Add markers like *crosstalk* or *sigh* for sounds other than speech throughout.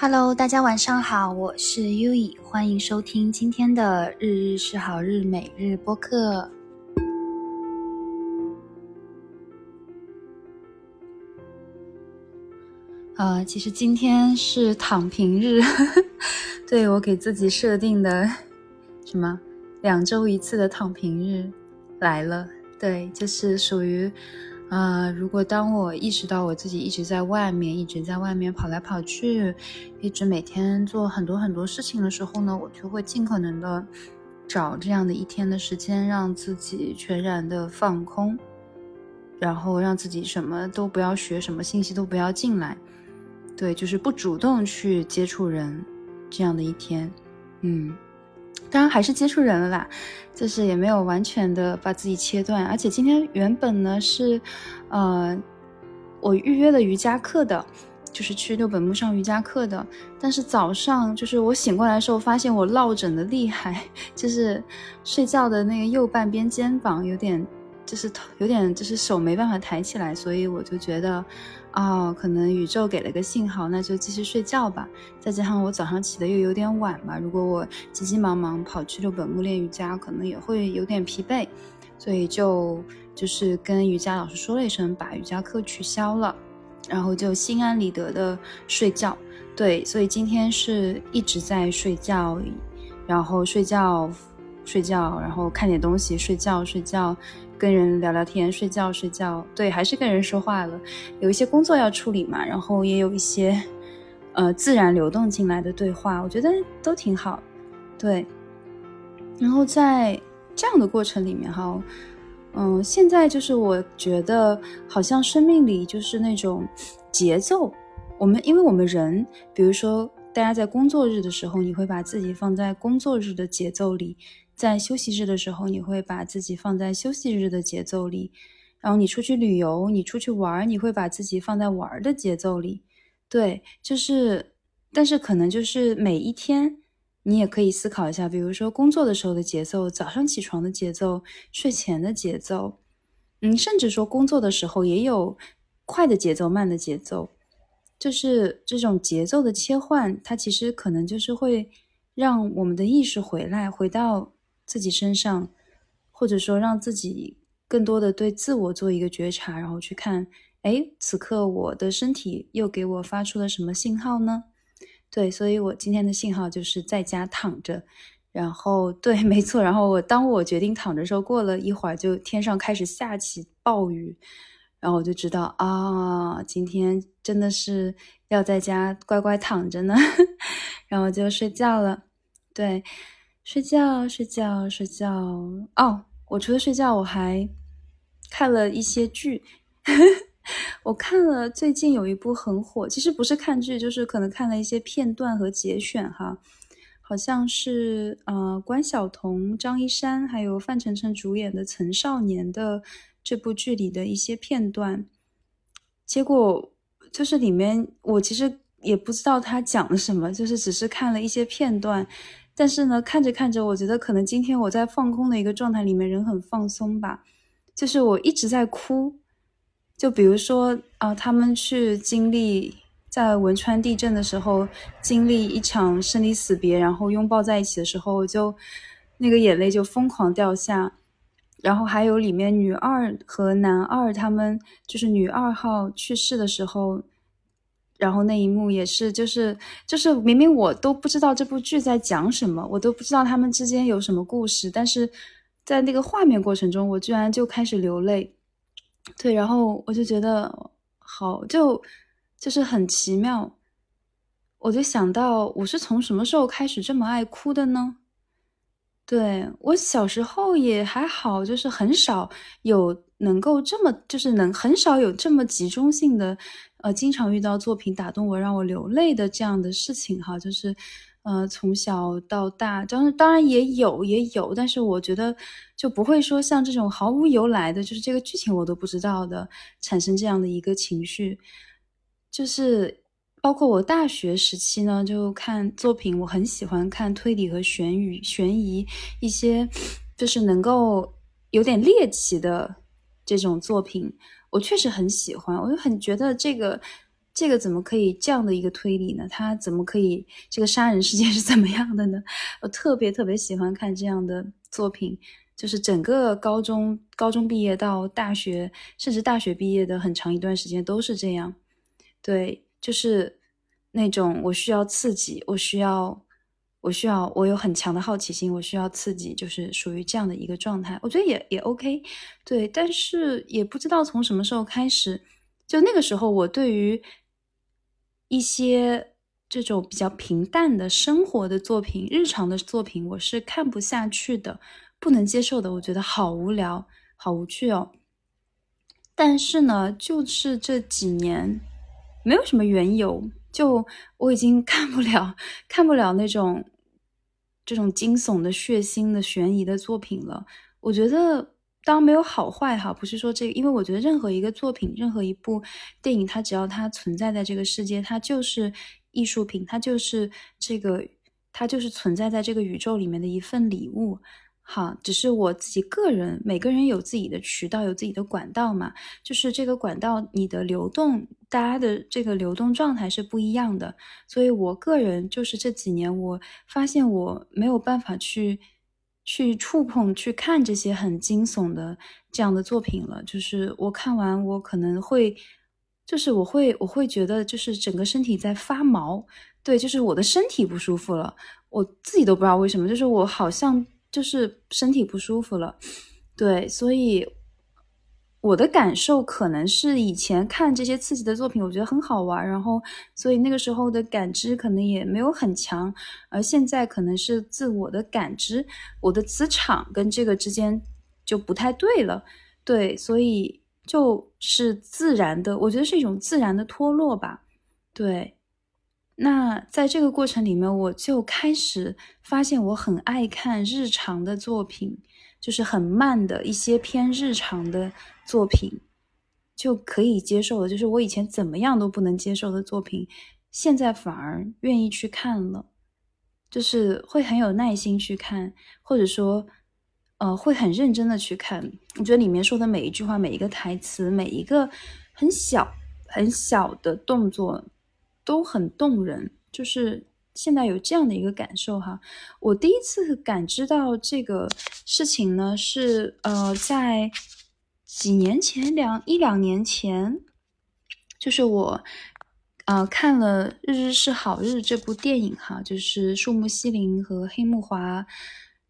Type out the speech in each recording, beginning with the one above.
Hello，大家晚上好，我是优以，欢迎收听今天的日日是好日每日播客。呃，其实今天是躺平日，*laughs* 对我给自己设定的什么两周一次的躺平日来了，对，就是属于。啊，如果当我意识到我自己一直在外面，一直在外面跑来跑去，一直每天做很多很多事情的时候呢，我就会尽可能的找这样的一天的时间，让自己全然的放空，然后让自己什么都不要学，什么信息都不要进来，对，就是不主动去接触人，这样的一天，嗯。当然还是接触人了啦，就是也没有完全的把自己切断。而且今天原本呢是，呃，我预约了瑜伽课的，就是去六本木上瑜伽课的。但是早上就是我醒过来的时候，发现我落枕的厉害，*laughs* 就是睡觉的那个右半边肩膀有点，就是头有点就是手没办法抬起来，所以我就觉得。哦，可能宇宙给了个信号，那就继续睡觉吧。再加上我早上起的又有点晚嘛，如果我急急忙忙跑去六本木练瑜伽，可能也会有点疲惫，所以就就是跟瑜伽老师说了一声，把瑜伽课取消了，然后就心安理得的睡觉。对，所以今天是一直在睡觉，然后睡觉，睡觉，然后看点东西，睡觉，睡觉。跟人聊聊天、睡觉、睡觉，对，还是跟人说话了。有一些工作要处理嘛，然后也有一些，呃，自然流动进来的对话，我觉得都挺好。对，然后在这样的过程里面哈，嗯，现在就是我觉得好像生命里就是那种节奏，我们因为我们人，比如说大家在工作日的时候，你会把自己放在工作日的节奏里。在休息日的时候，你会把自己放在休息日的节奏里；然后你出去旅游，你出去玩，你会把自己放在玩的节奏里。对，就是，但是可能就是每一天，你也可以思考一下，比如说工作的时候的节奏，早上起床的节奏，睡前的节奏，嗯，甚至说工作的时候也有快的节奏、慢的节奏，就是这种节奏的切换，它其实可能就是会让我们的意识回来，回到。自己身上，或者说让自己更多的对自我做一个觉察，然后去看，哎，此刻我的身体又给我发出了什么信号呢？对，所以我今天的信号就是在家躺着，然后对，没错，然后我当我决定躺着的时候，过了一会儿就天上开始下起暴雨，然后我就知道啊，今天真的是要在家乖乖躺着呢，*laughs* 然后就睡觉了，对。睡觉，睡觉，睡觉。哦，我除了睡觉，我还看了一些剧。*laughs* 我看了最近有一部很火，其实不是看剧，就是可能看了一些片段和节选哈。好像是呃关晓彤、张一山还有范丞丞主演的《曾少年》的这部剧里的一些片段。结果就是里面我其实也不知道他讲了什么，就是只是看了一些片段。但是呢，看着看着，我觉得可能今天我在放空的一个状态里面，人很放松吧。就是我一直在哭，就比如说啊，他们去经历在汶川地震的时候，经历一场生离死别，然后拥抱在一起的时候，就那个眼泪就疯狂掉下。然后还有里面女二和男二，他们就是女二号去世的时候。然后那一幕也是，就是就是明明我都不知道这部剧在讲什么，我都不知道他们之间有什么故事，但是在那个画面过程中，我居然就开始流泪。对，然后我就觉得好，就就是很奇妙。我就想到，我是从什么时候开始这么爱哭的呢？对我小时候也还好，就是很少有能够这么，就是能很少有这么集中性的。呃，经常遇到作品打动我，让我流泪的这样的事情哈，就是，呃，从小到大，当然当然也有也有，但是我觉得就不会说像这种毫无由来的，就是这个剧情我都不知道的，产生这样的一个情绪，就是包括我大学时期呢，就看作品，我很喜欢看推理和悬疑悬疑一些，就是能够有点猎奇的这种作品。我确实很喜欢，我就很觉得这个这个怎么可以这样的一个推理呢？他怎么可以这个杀人事件是怎么样的呢？我特别特别喜欢看这样的作品，就是整个高中高中毕业到大学，甚至大学毕业的很长一段时间都是这样。对，就是那种我需要刺激，我需要。我需要，我有很强的好奇心，我需要刺激，就是属于这样的一个状态。我觉得也也 OK，对，但是也不知道从什么时候开始，就那个时候，我对于一些这种比较平淡的生活的作品、日常的作品，我是看不下去的，不能接受的。我觉得好无聊，好无趣哦。但是呢，就是这几年，没有什么缘由。就我已经看不了，看不了那种这种惊悚的、血腥的、悬疑的作品了。我觉得当没有好坏哈，不是说这个，因为我觉得任何一个作品、任何一部电影，它只要它存在在这个世界，它就是艺术品，它就是这个，它就是存在在这个宇宙里面的一份礼物。好，只是我自己个人，每个人有自己的渠道，有自己的管道嘛。就是这个管道，你的流动，大家的这个流动状态是不一样的。所以我个人就是这几年，我发现我没有办法去去触碰、去看这些很惊悚的这样的作品了。就是我看完，我可能会，就是我会，我会觉得，就是整个身体在发毛。对，就是我的身体不舒服了，我自己都不知道为什么，就是我好像。就是身体不舒服了，对，所以我的感受可能是以前看这些刺激的作品，我觉得很好玩，然后所以那个时候的感知可能也没有很强，而现在可能是自我的感知，我的磁场跟这个之间就不太对了，对，所以就是自然的，我觉得是一种自然的脱落吧，对。那在这个过程里面，我就开始发现我很爱看日常的作品，就是很慢的一些偏日常的作品，就可以接受了。就是我以前怎么样都不能接受的作品，现在反而愿意去看了，就是会很有耐心去看，或者说，呃，会很认真的去看。我觉得里面说的每一句话、每一个台词、每一个很小很小的动作。都很动人，就是现在有这样的一个感受哈。我第一次感知到这个事情呢，是呃在几年前两一两年前，就是我呃看了《日日是好日》这部电影哈，就是树木希林和黑木华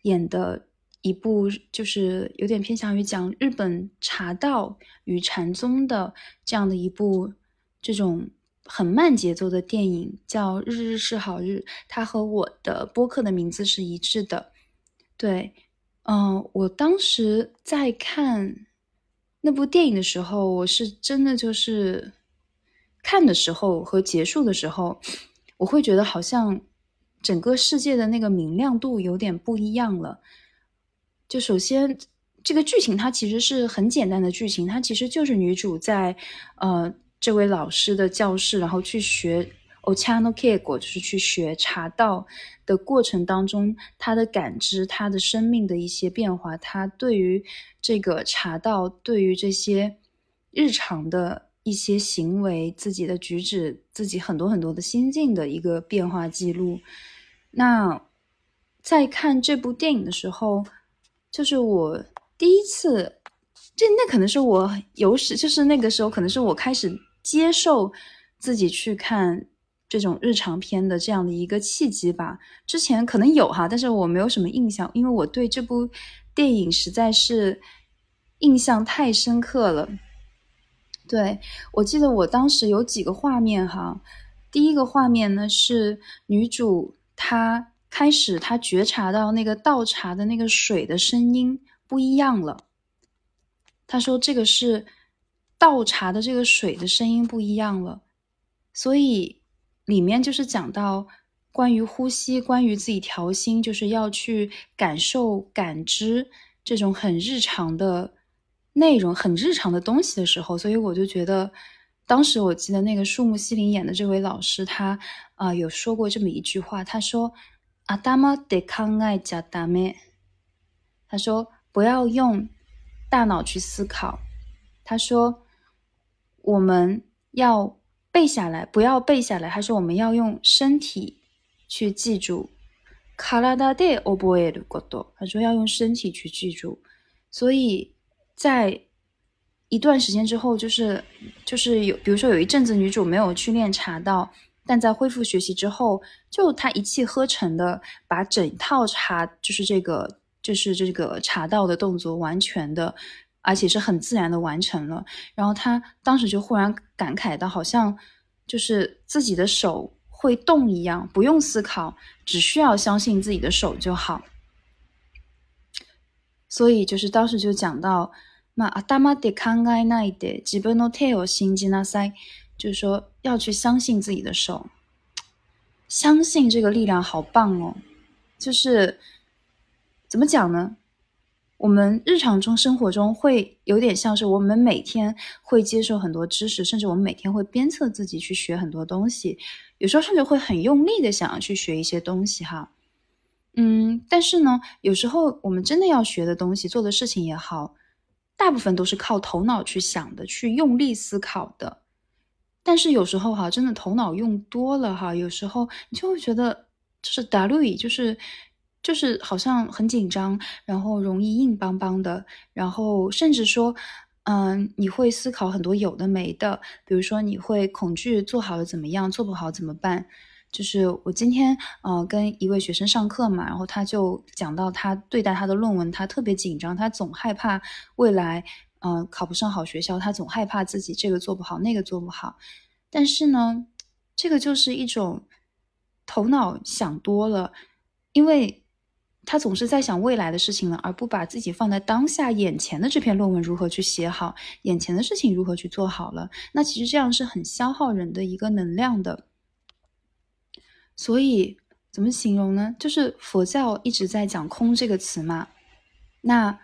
演的一部，就是有点偏向于讲日本茶道与禅宗的这样的一部这种。很慢节奏的电影叫《日日是好日》，它和我的播客的名字是一致的。对，嗯，我当时在看那部电影的时候，我是真的就是看的时候和结束的时候，我会觉得好像整个世界的那个明亮度有点不一样了。就首先，这个剧情它其实是很简单的剧情，它其实就是女主在呃。这位老师的教室，然后去学 Ochano Kego，就是去学茶道的过程当中，他的感知，他的生命的一些变化，他对于这个茶道，对于这些日常的一些行为，自己的举止，自己很多很多的心境的一个变化记录。那在看这部电影的时候，就是我第一次，这那可能是我有史，就是那个时候可能是我开始。接受自己去看这种日常片的这样的一个契机吧。之前可能有哈，但是我没有什么印象，因为我对这部电影实在是印象太深刻了。对我记得我当时有几个画面哈，第一个画面呢是女主她开始她觉察到那个倒茶的那个水的声音不一样了，她说这个是。倒茶的这个水的声音不一样了，所以里面就是讲到关于呼吸，关于自己调心，就是要去感受、感知这种很日常的内容、很日常的东西的时候，所以我就觉得，当时我记得那个树木希林演的这位老师，他啊有说过这么一句话，他说：“阿达玛得康爱加达咩。”他说不要用大脑去思考，他说。我们要 背下来，不要背下来，还是我们要用身体去记住。卡拉达で覚えること，他说要用身体去记住。所以在一段时间之后，就是就是有，比如说有一阵子女主没有去练茶道，但在恢复学习之后，就她一气呵成的把整套茶，就是这个就是这个茶道的动作完全的， 而且是很自然的完成了。然后她当时就忽然感慨到，好像就是自己的手会动一样，不用思考，只需要相信自己的手就好。所以就是当时就讲到。まあ、頭で考えないで自分の手を信じなさい，就是说要去相信自己的手，相信这个力量好棒哦。就是怎么讲呢？ 我们日常中生活中会有点像是我们每天会接受很多知识，甚至我们每天会鞭策自己去学很多东西，有时候甚至会很用力的想要去学一些东西哈。嗯，但是呢，有时候我们真的要学的东西，做的事情也好。大部分都是靠头脑去想的，去用力思考的。但是有时候哈，真的头脑用多了哈，有时候你就会觉得就是打路就是就是好像很紧张，然后容易硬邦邦的，然后甚至说，嗯，你会思考很多有的没的，比如说你会恐惧做好了怎么样，做不好怎么办。就是我今天呃跟一位学生上课嘛，然后他就讲到他对待他的论文，他特别紧张，他总害怕未来嗯考不上好学校，他总害怕自己这个做不好那个做不好。但是呢，这个就是一种头脑想多了，因为他总是在想未来的事情了，而不把自己放在当下眼前的这篇论文如何去写好，眼前的事情如何去做好了。那其实这样是很消耗人的一个能量的。所以怎么形容呢？就是佛教一直在讲“空”这个词嘛。那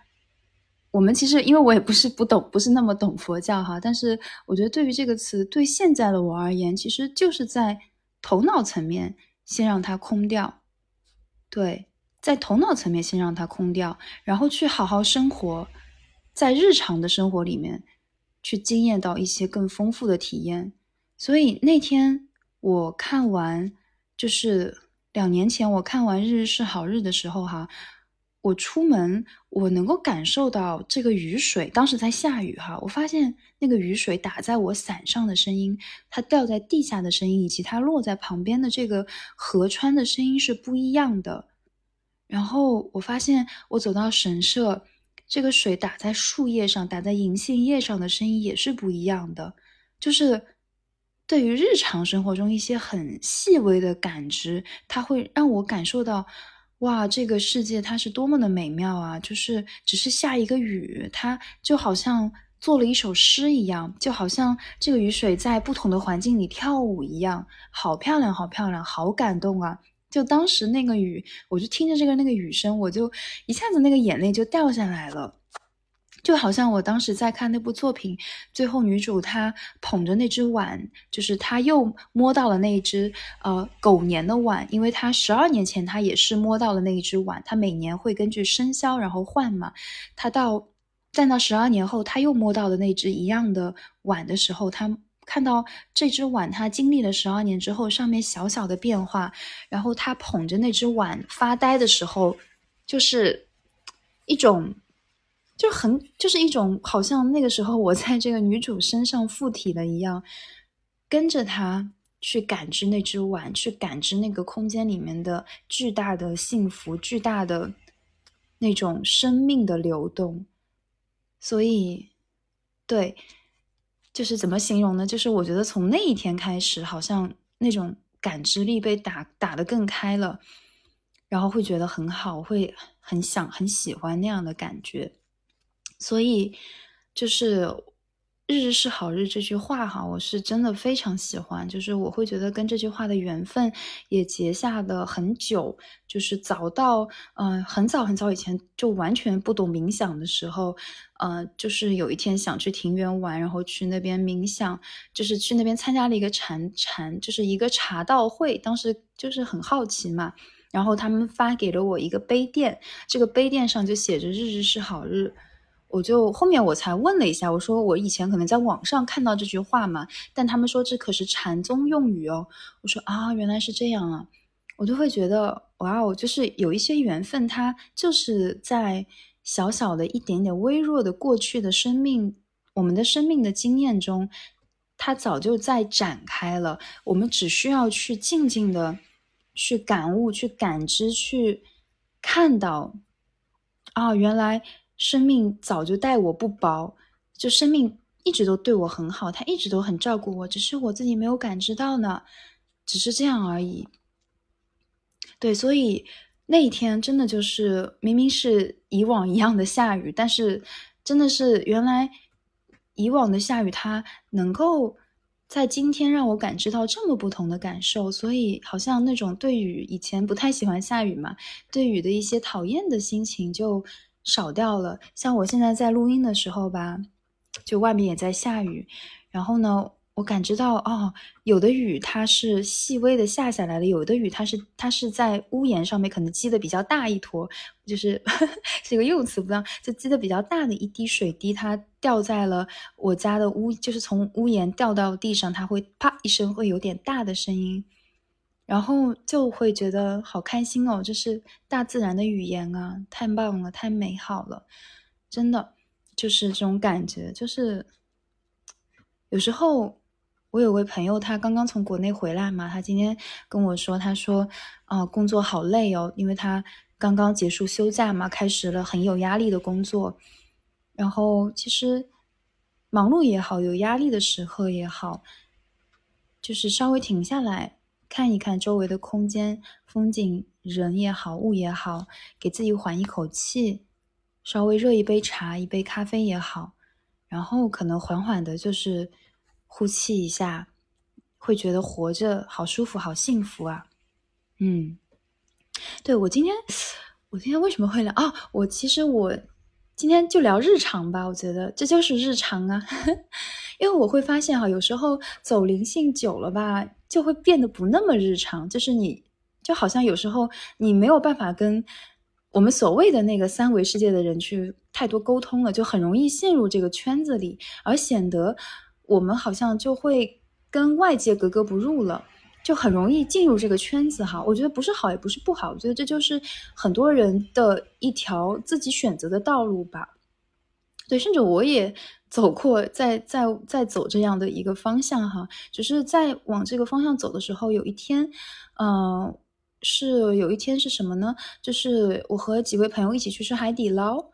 我们其实，因为我也不是不懂，不是那么懂佛教哈。但是我觉得，对于这个词，对现在的我而言，其实就是在头脑层面先让它空掉。对，在头脑层面先让它空掉，然后去好好生活，在日常的生活里面去经验到一些更丰富的体验。所以那天我看完。就是两年前我看完《日日是好日》的时候，哈，我出门我能够感受到这个雨水，当时在下雨，哈，我发现那个雨水打在我伞上的声音，它掉在地下的声音，以及它落在旁边的这个河川的声音是不一样的。然后我发现我走到神社，这个水打在树叶上，打在银杏叶上的声音也是不一样的，就是。对于日常生活中一些很细微的感知，它会让我感受到，哇，这个世界它是多么的美妙啊！就是只是下一个雨，它就好像做了一首诗一样，就好像这个雨水在不同的环境里跳舞一样，好漂亮，好漂亮，好感动啊！就当时那个雨，我就听着这个那个雨声，我就一下子那个眼泪就掉下来了。就好像我当时在看那部作品，最后女主她捧着那只碗，就是她又摸到了那一只呃狗年的碗，因为她十二年前她也是摸到了那一只碗，她每年会根据生肖然后换嘛，她到在那十二年后，她又摸到了那只一样的碗的时候，她看到这只碗，它经历了十二年之后上面小小的变化，然后他捧着那只碗发呆的时候，就是一种。就很就是一种好像那个时候我在这个女主身上附体了一样，跟着她去感知那只碗，去感知那个空间里面的巨大的幸福、巨大的那种生命的流动。所以，对，就是怎么形容呢？就是我觉得从那一天开始，好像那种感知力被打打得更开了，然后会觉得很好，会很想很喜欢那样的感觉。所以，就是“日日是好日”这句话哈，我是真的非常喜欢。就是我会觉得跟这句话的缘分也结下的很久，就是早到嗯很早很早以前就完全不懂冥想的时候，呃，就是有一天想去庭园玩，然后去那边冥想，就是去那边参加了一个禅禅，就是一个茶道会。当时就是很好奇嘛，然后他们发给了我一个杯垫，这个杯垫上就写着“日日是好日”。我就后面我才问了一下，我说我以前可能在网上看到这句话嘛，但他们说这可是禅宗用语哦。我说啊，原来是这样啊，我就会觉得哇哦，就是有一些缘分，它就是在小小的一点点微弱的过去的生命，我们的生命的经验中，它早就在展开了，我们只需要去静静的去感悟、去感知、去看到。啊，原来生命早就待我不薄，就生命一直都对我很好，他一直都很照顾我，只是我自己没有感知到呢，只是这样而已。对，所以那一天真的就是明明是以往一样的下雨，但是真的是原来以往的下雨，它能够。在今天让我感知到这么不同的感受，所以好像那种对雨以前不太喜欢下雨嘛，对雨的一些讨厌的心情就少掉了。像我现在在录音的时候吧，就外面也在下雨，然后呢。我感知到哦，有的雨它是细微的下下来了，有的雨它是它是在屋檐上面可能积的比较大一坨，就是 *laughs* 这个用词不当，就积的比较大的一滴水滴，它掉在了我家的屋，就是从屋檐掉到地上，它会啪一声会有点大的声音，然后就会觉得好开心哦，这是大自然的语言啊，太棒了，太美好了，真的就是这种感觉，就是有时候。我有位朋友，他刚刚从国内回来嘛，他今天跟我说，他说，啊，工作好累哦，因为他刚刚结束休假嘛，开始了很有压力的工作。然后其实忙碌也好，有压力的时候也好，就是稍微停下来看一看周围的空间、风景、人也好，物也好，给自己缓一口气，稍微热一杯茶、一杯咖啡也好，然后可能缓缓的，就是。呼气一下，会觉得活着好舒服、好幸福啊！嗯，对我今天，我今天为什么会聊啊？我其实我今天就聊日常吧，我觉得这就是日常啊。*laughs* 因为我会发现哈，有时候走灵性久了吧，就会变得不那么日常。就是你就好像有时候你没有办法跟我们所谓的那个三维世界的人去太多沟通了，就很容易陷入这个圈子里，而显得。我们好像就会跟外界格格不入了，就很容易进入这个圈子哈。我觉得不是好也不是不好，我觉得这就是很多人的一条自己选择的道路吧。对，甚至我也走过，在在在走这样的一个方向哈。只是在往这个方向走的时候，有一天，嗯，是有一天是什么呢？就是我和几位朋友一起去吃海底捞。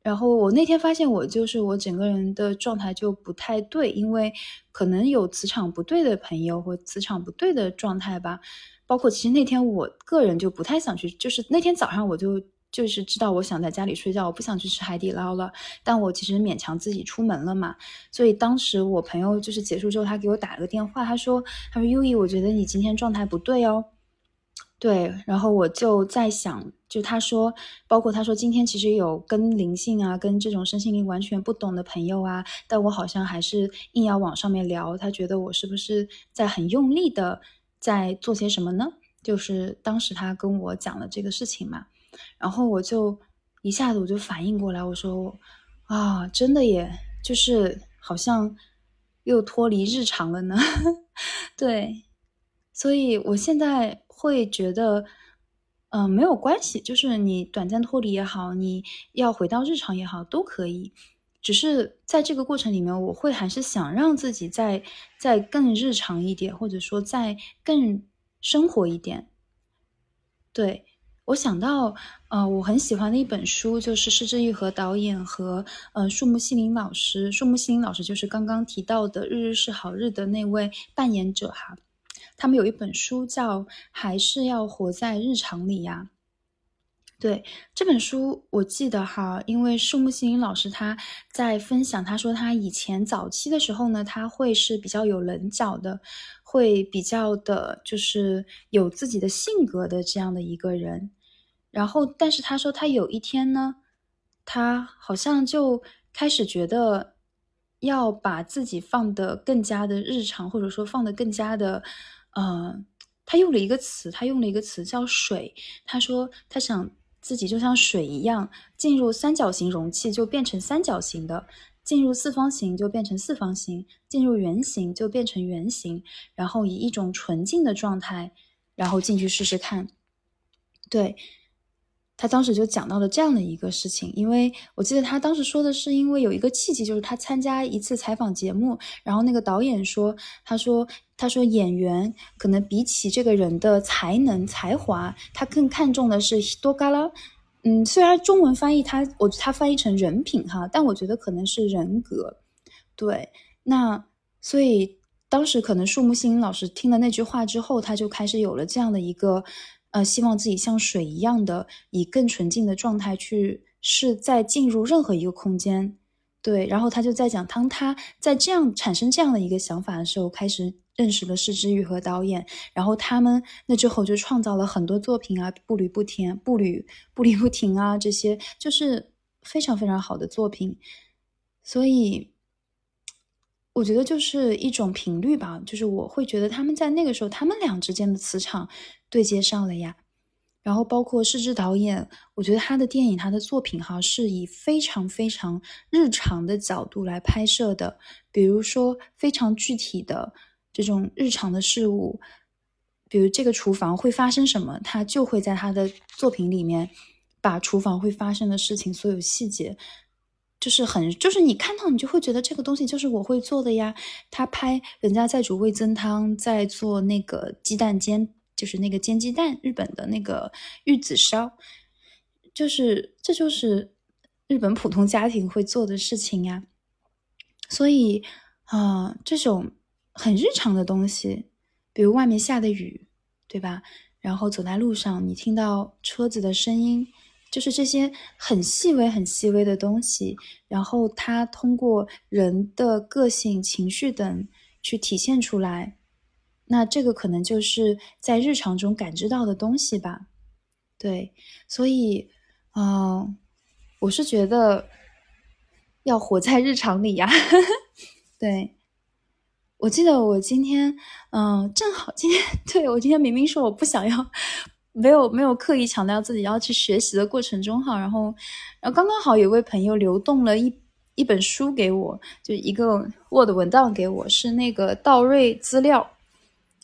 然后我那天发现，我就是我整个人的状态就不太对，因为可能有磁场不对的朋友或磁场不对的状态吧。包括其实那天我个人就不太想去，就是那天早上我就就是知道我想在家里睡觉，我不想去吃海底捞了。但我其实勉强自己出门了嘛。所以当时我朋友就是结束之后，他给我打了个电话，他说：“他说优一我觉得你今天状态不对哦。”对，然后我就在想，就他说，包括他说，今天其实有跟灵性啊，跟这种身心灵完全不懂的朋友啊，但我好像还是硬要往上面聊。他觉得我是不是在很用力的在做些什么呢？就是当时他跟我讲了这个事情嘛，然后我就一下子我就反应过来，我说啊，真的耶，就是好像又脱离日常了呢。*laughs* 对，所以我现在。会觉得，嗯，没有关系，就是你短暂脱离也好，你要回到日常也好，都可以。只是在这个过程里面，我会还是想让自己再再更日常一点，或者说再更生活一点。对我想到，呃，我很喜欢的一本书，就是施之玉和导演和呃树木希林老师，树木希林老师就是刚刚提到的《日日是好日》的那位扮演者哈。他们有一本书叫《还是要活在日常里》呀？对这本书，我记得哈，因为树木心林老师他在分享，他说他以前早期的时候呢，他会是比较有棱角的，会比较的，就是有自己的性格的这样的一个人。然后，但是他说他有一天呢，他好像就开始觉得要把自己放得更加的日常，或者说放得更加的。呃，他用了一个词，他用了一个词叫“水”。他说他想自己就像水一样，进入三角形容器就变成三角形的，进入四方形就变成四方形，进入圆形就变成圆形，然后以一种纯净的状态，然后进去试试看。对。他当时就讲到了这样的一个事情，因为我记得他当时说的是，因为有一个契机，就是他参加一次采访节目，然后那个导演说，他说，他说演员可能比起这个人的才能才华，他更看重的是多嘎拉，嗯，虽然中文翻译他我他翻译成人品哈，但我觉得可能是人格，对，那所以当时可能树木心老师听了那句话之后，他就开始有了这样的一个。呃，希望自己像水一样的，以更纯净的状态去，是在进入任何一个空间，对。然后他就在讲，当他在这样产生这样的一个想法的时候，开始认识了施之宇和导演，然后他们那之后就创造了很多作品啊，步履不停，步履步履不停啊，这些就是非常非常好的作品。所以，我觉得就是一种频率吧，就是我会觉得他们在那个时候，他们俩之间的磁场。对接上了呀，然后包括施之导演，我觉得他的电影、他的作品哈，是以非常非常日常的角度来拍摄的，比如说非常具体的这种日常的事物，比如这个厨房会发生什么，他就会在他的作品里面把厨房会发生的事情所有细节，就是很就是你看到你就会觉得这个东西就是我会做的呀。他拍人家在煮味增汤，在做那个鸡蛋煎。就是那个煎鸡蛋，日本的那个玉子烧，就是这就是日本普通家庭会做的事情呀。所以啊，这种很日常的东西，比如外面下的雨，对吧？然后走在路上，你听到车子的声音，就是这些很细微、很细微的东西，然后它通过人的个性、情绪等去体现出来。那这个可能就是在日常中感知到的东西吧，对，所以，嗯，我是觉得要活在日常里呀。*laughs* 对，我记得我今天，嗯，正好今天，*laughs* 对我今天明明说我不想要，没有没有刻意强调自己要去学习的过程中哈，然后，然后刚刚好有位朋友流动了一一本书给我，就一个 Word 文档给我，是那个道瑞资料。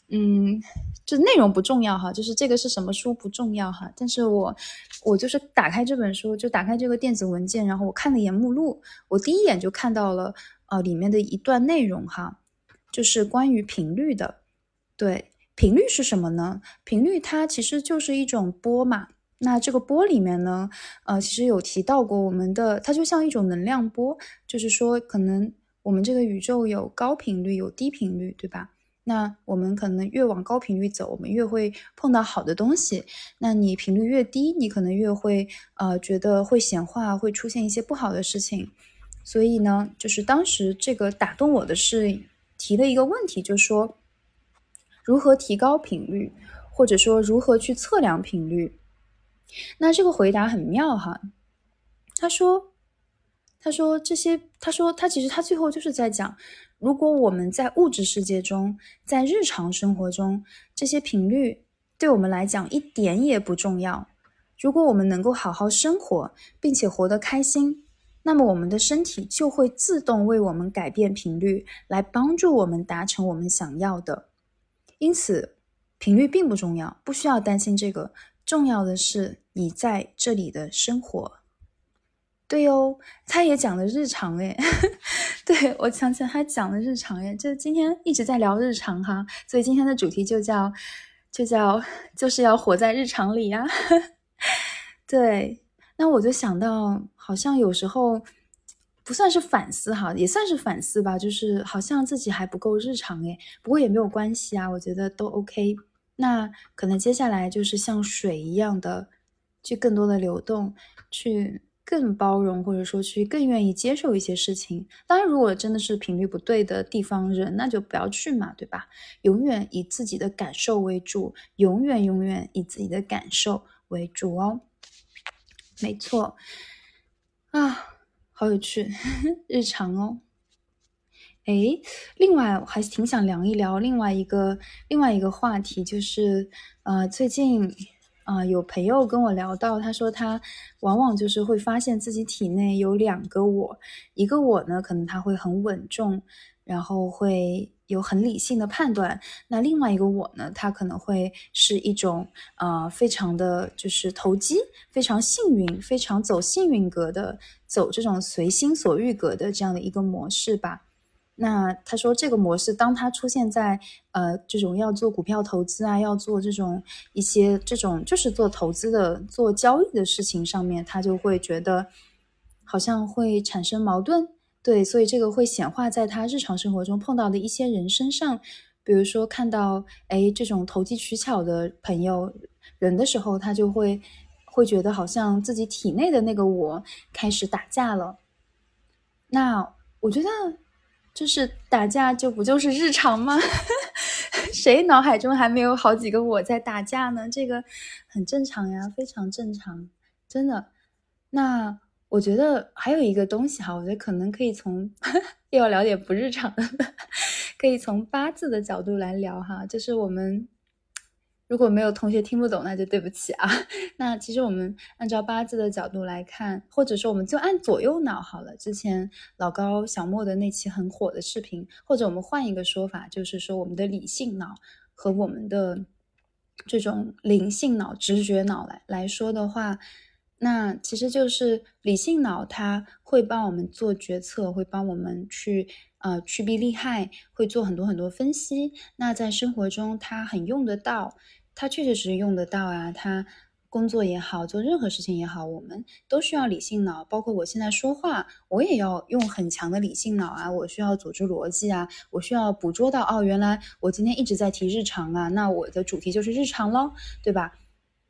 嗯，就内容不重要哈，就是这个是什么书不重要哈。但是我我就是打开这本书，就打开这个电子文件，然后我看了一眼目录，我第一眼就看到了呃里面的一段内容哈，就是关于频率的。对，频率是什么呢？频率它其实就是一种波嘛。那这个波里面呢，呃，其实有提到过我们的，它就像一种能量波，就是说可能我们这个宇宙有高频率，有低频率，对吧？那我们可能越往高频率走，我们越会碰到好的东西。那你频率越低，你可能越会呃觉得会显化，会出现一些不好的事情。所以呢，就是当时这个打动我的是提了一个问题，就是说如何提高频率，或者说如何去测量频率。那这个回答很妙哈，他说。他说：“这些，他说他其实他最后就是在讲，如果我们在物质世界中，在日常生活中，这些频率对我们来讲一点也不重要。如果我们能够好好生活，并且活得开心，那么我们的身体就会自动为我们改变频率，来帮助我们达成我们想要的。因此，频率并不重要，不需要担心这个。重要的是你在这里的生活。”对哦，他也讲了日常诶，*laughs* 对我想起来他讲了日常诶，就今天一直在聊日常哈，所以今天的主题就叫就叫就是要活在日常里呀。*laughs* 对，那我就想到，好像有时候不算是反思哈，也算是反思吧，就是好像自己还不够日常诶，不过也没有关系啊，我觉得都 OK。那可能接下来就是像水一样的，去更多的流动，去。更包容，或者说去更愿意接受一些事情。当然，如果真的是频率不对的地方人，那就不要去嘛，对吧？永远以自己的感受为主，永远永远以自己的感受为主哦。没错，啊，好有趣，日常哦。哎，另外我还挺想聊一聊另外一个另外一个话题，就是呃，最近啊，有朋友跟我聊到，他说他往往就是会发现自己体内有两个我，一个我呢，可能他会很稳重，然后会有很理性的判断；那另外一个我呢，他可能会是一种呃，非常的就是投机，非常幸运，非常走幸运格的，走这种随心所欲格的这样的一个模式吧。那他说，这个模式当它出现在呃这种要做股票投资啊，要做这种一些这种就是做投资的、做交易的事情上面，他就会觉得好像会产生矛盾。对，所以这个会显化在他日常生活中碰到的一些人身上，比如说看到哎这种投机取巧的朋友人的时候，他就会会觉得好像自己体内的那个我开始打架了。那我觉得。就是打架，就不就是日常吗？*laughs* 谁脑海中还没有好几个我在打架呢？这个很正常呀，非常正常，真的。那我觉得还有一个东西哈，我觉得可能可以从 *laughs* 又要聊点不日常的，*laughs* 可以从八字的角度来聊哈，就是我们。如果没有同学听不懂，那就对不起啊。*laughs* 那其实我们按照八字的角度来看，或者说我们就按左右脑好了。之前老高、小莫的那期很火的视频，或者我们换一个说法，就是说我们的理性脑和我们的这种灵性脑、直觉脑来来说的话，那其实就是理性脑，它会帮我们做决策，会帮我们去呃趋避利害，会做很多很多分析。那在生活中，它很用得到。它确确实是用得到啊，它工作也好，做任何事情也好，我们都需要理性脑。包括我现在说话，我也要用很强的理性脑啊。我需要组织逻辑啊，我需要捕捉到哦，原来我今天一直在提日常啊，那我的主题就是日常喽，对吧？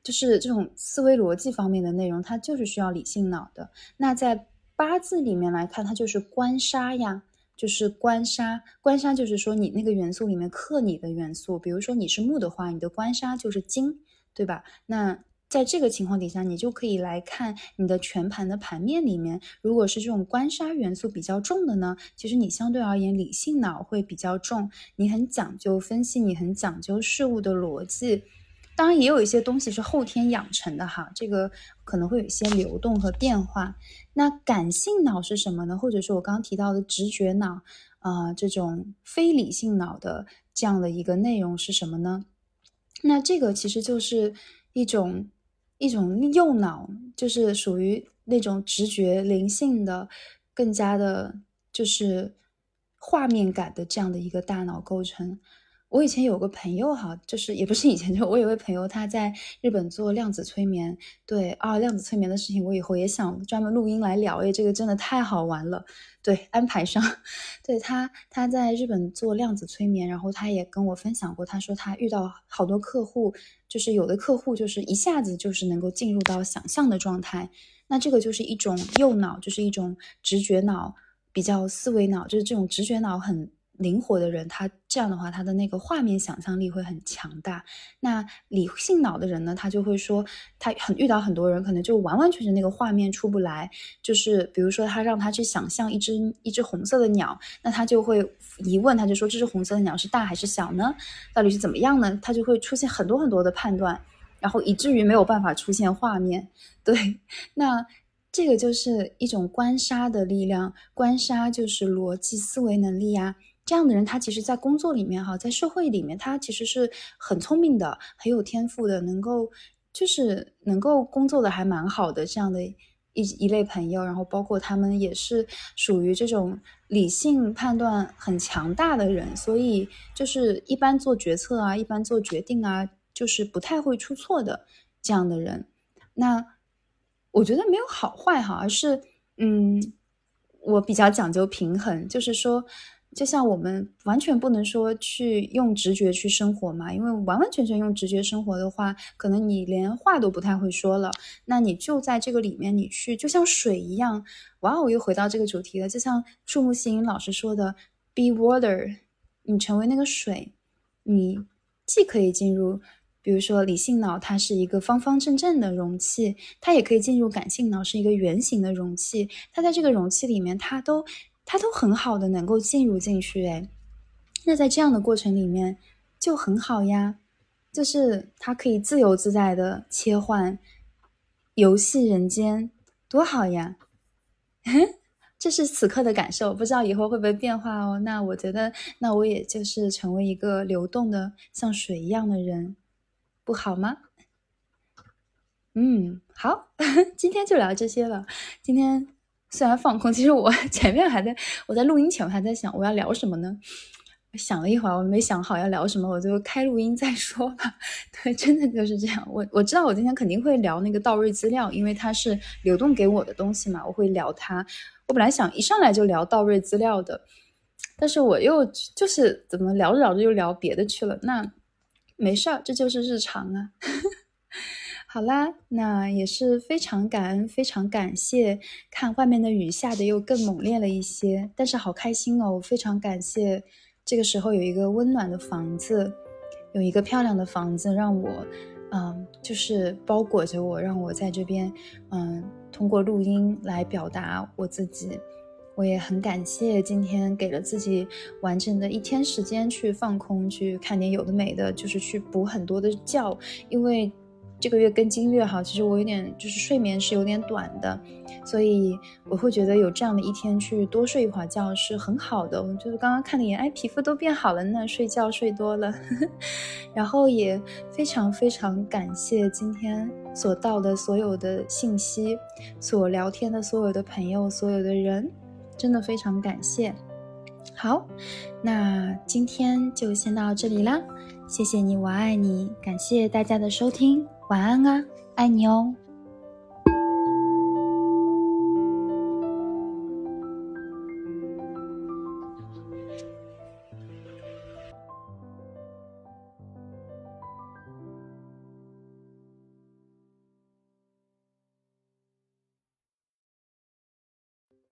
就是这种思维逻辑方面的内容，它就是需要理性脑的。那在八字里面来看，它就是官杀呀。就是官杀，官杀就是说你那个元素里面克你的元素，比如说你是木的话，你的官杀就是金，对吧？那在这个情况底下，你就可以来看你的全盘的盘面里面，如果是这种官杀元素比较重的呢，其实你相对而言理性脑会比较重，你很讲究分析，你很讲究事物的逻辑。当然也有一些东西是后天养成的哈，这个可能会有一些流动和变化。那感性脑是什么呢？或者说我刚刚提到的直觉脑啊，这种非理性脑的这样的一个内容是什么呢？那这个其实就是一种一种右脑，就是属于那种直觉灵性的，更加的就是画面感的这样的一个大脑构成。我以前有个朋友哈，就是也不是以前，就我有位朋友，他在日本做量子催眠。对啊，量子催眠的事情，我以后也想专门录音来聊。哎，这个真的太好玩了。对，安排上。*laughs* 对他，他在日本做量子催眠，然后他也跟我分享过，他说他遇到好多客户，就是有的客户就是一下子就是能够进入到想象的状态。那这个就是一种右脑，就是一种直觉脑，比较思维脑，就是这种直觉脑很。灵活的人，他这样的话，他的那个画面想象力会很强大。那理性脑的人呢，他就会说，他很遇到很多人，可能就完完全全那个画面出不来。就是比如说，他让他去想象一只一只红色的鸟，那他就会疑问，他就说，这只红色的鸟是大还是小呢？到底是怎么样呢？他就会出现很多很多的判断，然后以至于没有办法出现画面。对，那这个就是一种官杀的力量，官杀就是逻辑思维能力呀。这样的人，他其实，在工作里面，哈，在社会里面，他其实是很聪明的，很有天赋的，能够就是能够工作的还蛮好的这样的一一类朋友。然后，包括他们也是属于这种理性判断很强大的人，所以就是一般做决策啊，一般做决定啊，就是不太会出错的这样的人。那我觉得没有好坏哈，而是嗯，我比较讲究平衡，就是说。就像我们完全不能说去用直觉去生活嘛，因为完完全全用直觉生活的话，可能你连话都不太会说了。那你就在这个里面，你去就像水一样，哇哦，又回到这个主题了。就像树木心老师说的，be water，你成为那个水，你既可以进入，比如说理性脑，它是一个方方正正的容器，它也可以进入感性脑，是一个圆形的容器。它在这个容器里面，它都。它都很好的能够进入进去，哎，那在这样的过程里面就很好呀，就是它可以自由自在的切换游戏人间，多好呀！*laughs* 这是此刻的感受，不知道以后会不会变化哦。那我觉得，那我也就是成为一个流动的像水一样的人，不好吗？嗯，好，*laughs* 今天就聊这些了。今天虽然放空，其实我 *laughs* 前面还在，我在录音前我还在想我要聊什么呢？想了一会儿，我没想好要聊什么，我就开录音再说吧。*laughs* 对，真的就是这样。我我知道我今天肯定会聊那个道瑞资料，因为它是流动给我的东西嘛，我会聊它。我本来想一上来就聊道瑞资料的，但是我又就是怎么聊着聊着又聊别的去了。那没事儿，这就是日常啊。*laughs* 好啦，那也是非常感恩，非常感谢。看外面的雨下的又更猛烈了一些，但是好开心哦！我非常感谢，这个时候有一个温暖的房子，有一个漂亮的房子，让我，嗯，就是包裹着我，让我在这边，嗯，通过录音来表达我自己。我也很感谢今天给了自己完整的一天时间去放空，去看点有的没的，就是去补很多的觉，因为。这个月跟金月哈，其实我有点就是睡眠是有点短的，所以我会觉得有这样的一天去多睡一会儿觉是很好的。我就是刚刚看了一眼，哎，皮肤都变好了呢，睡觉睡多了。*laughs* 然后也非常非常感谢今天所到的所有的信息，所聊天的所有的朋友，所有的人，真的非常感谢。好，那今天就先到这里啦，谢谢你，我爱你，感谢大家的收听。晚安啊，爱你哦。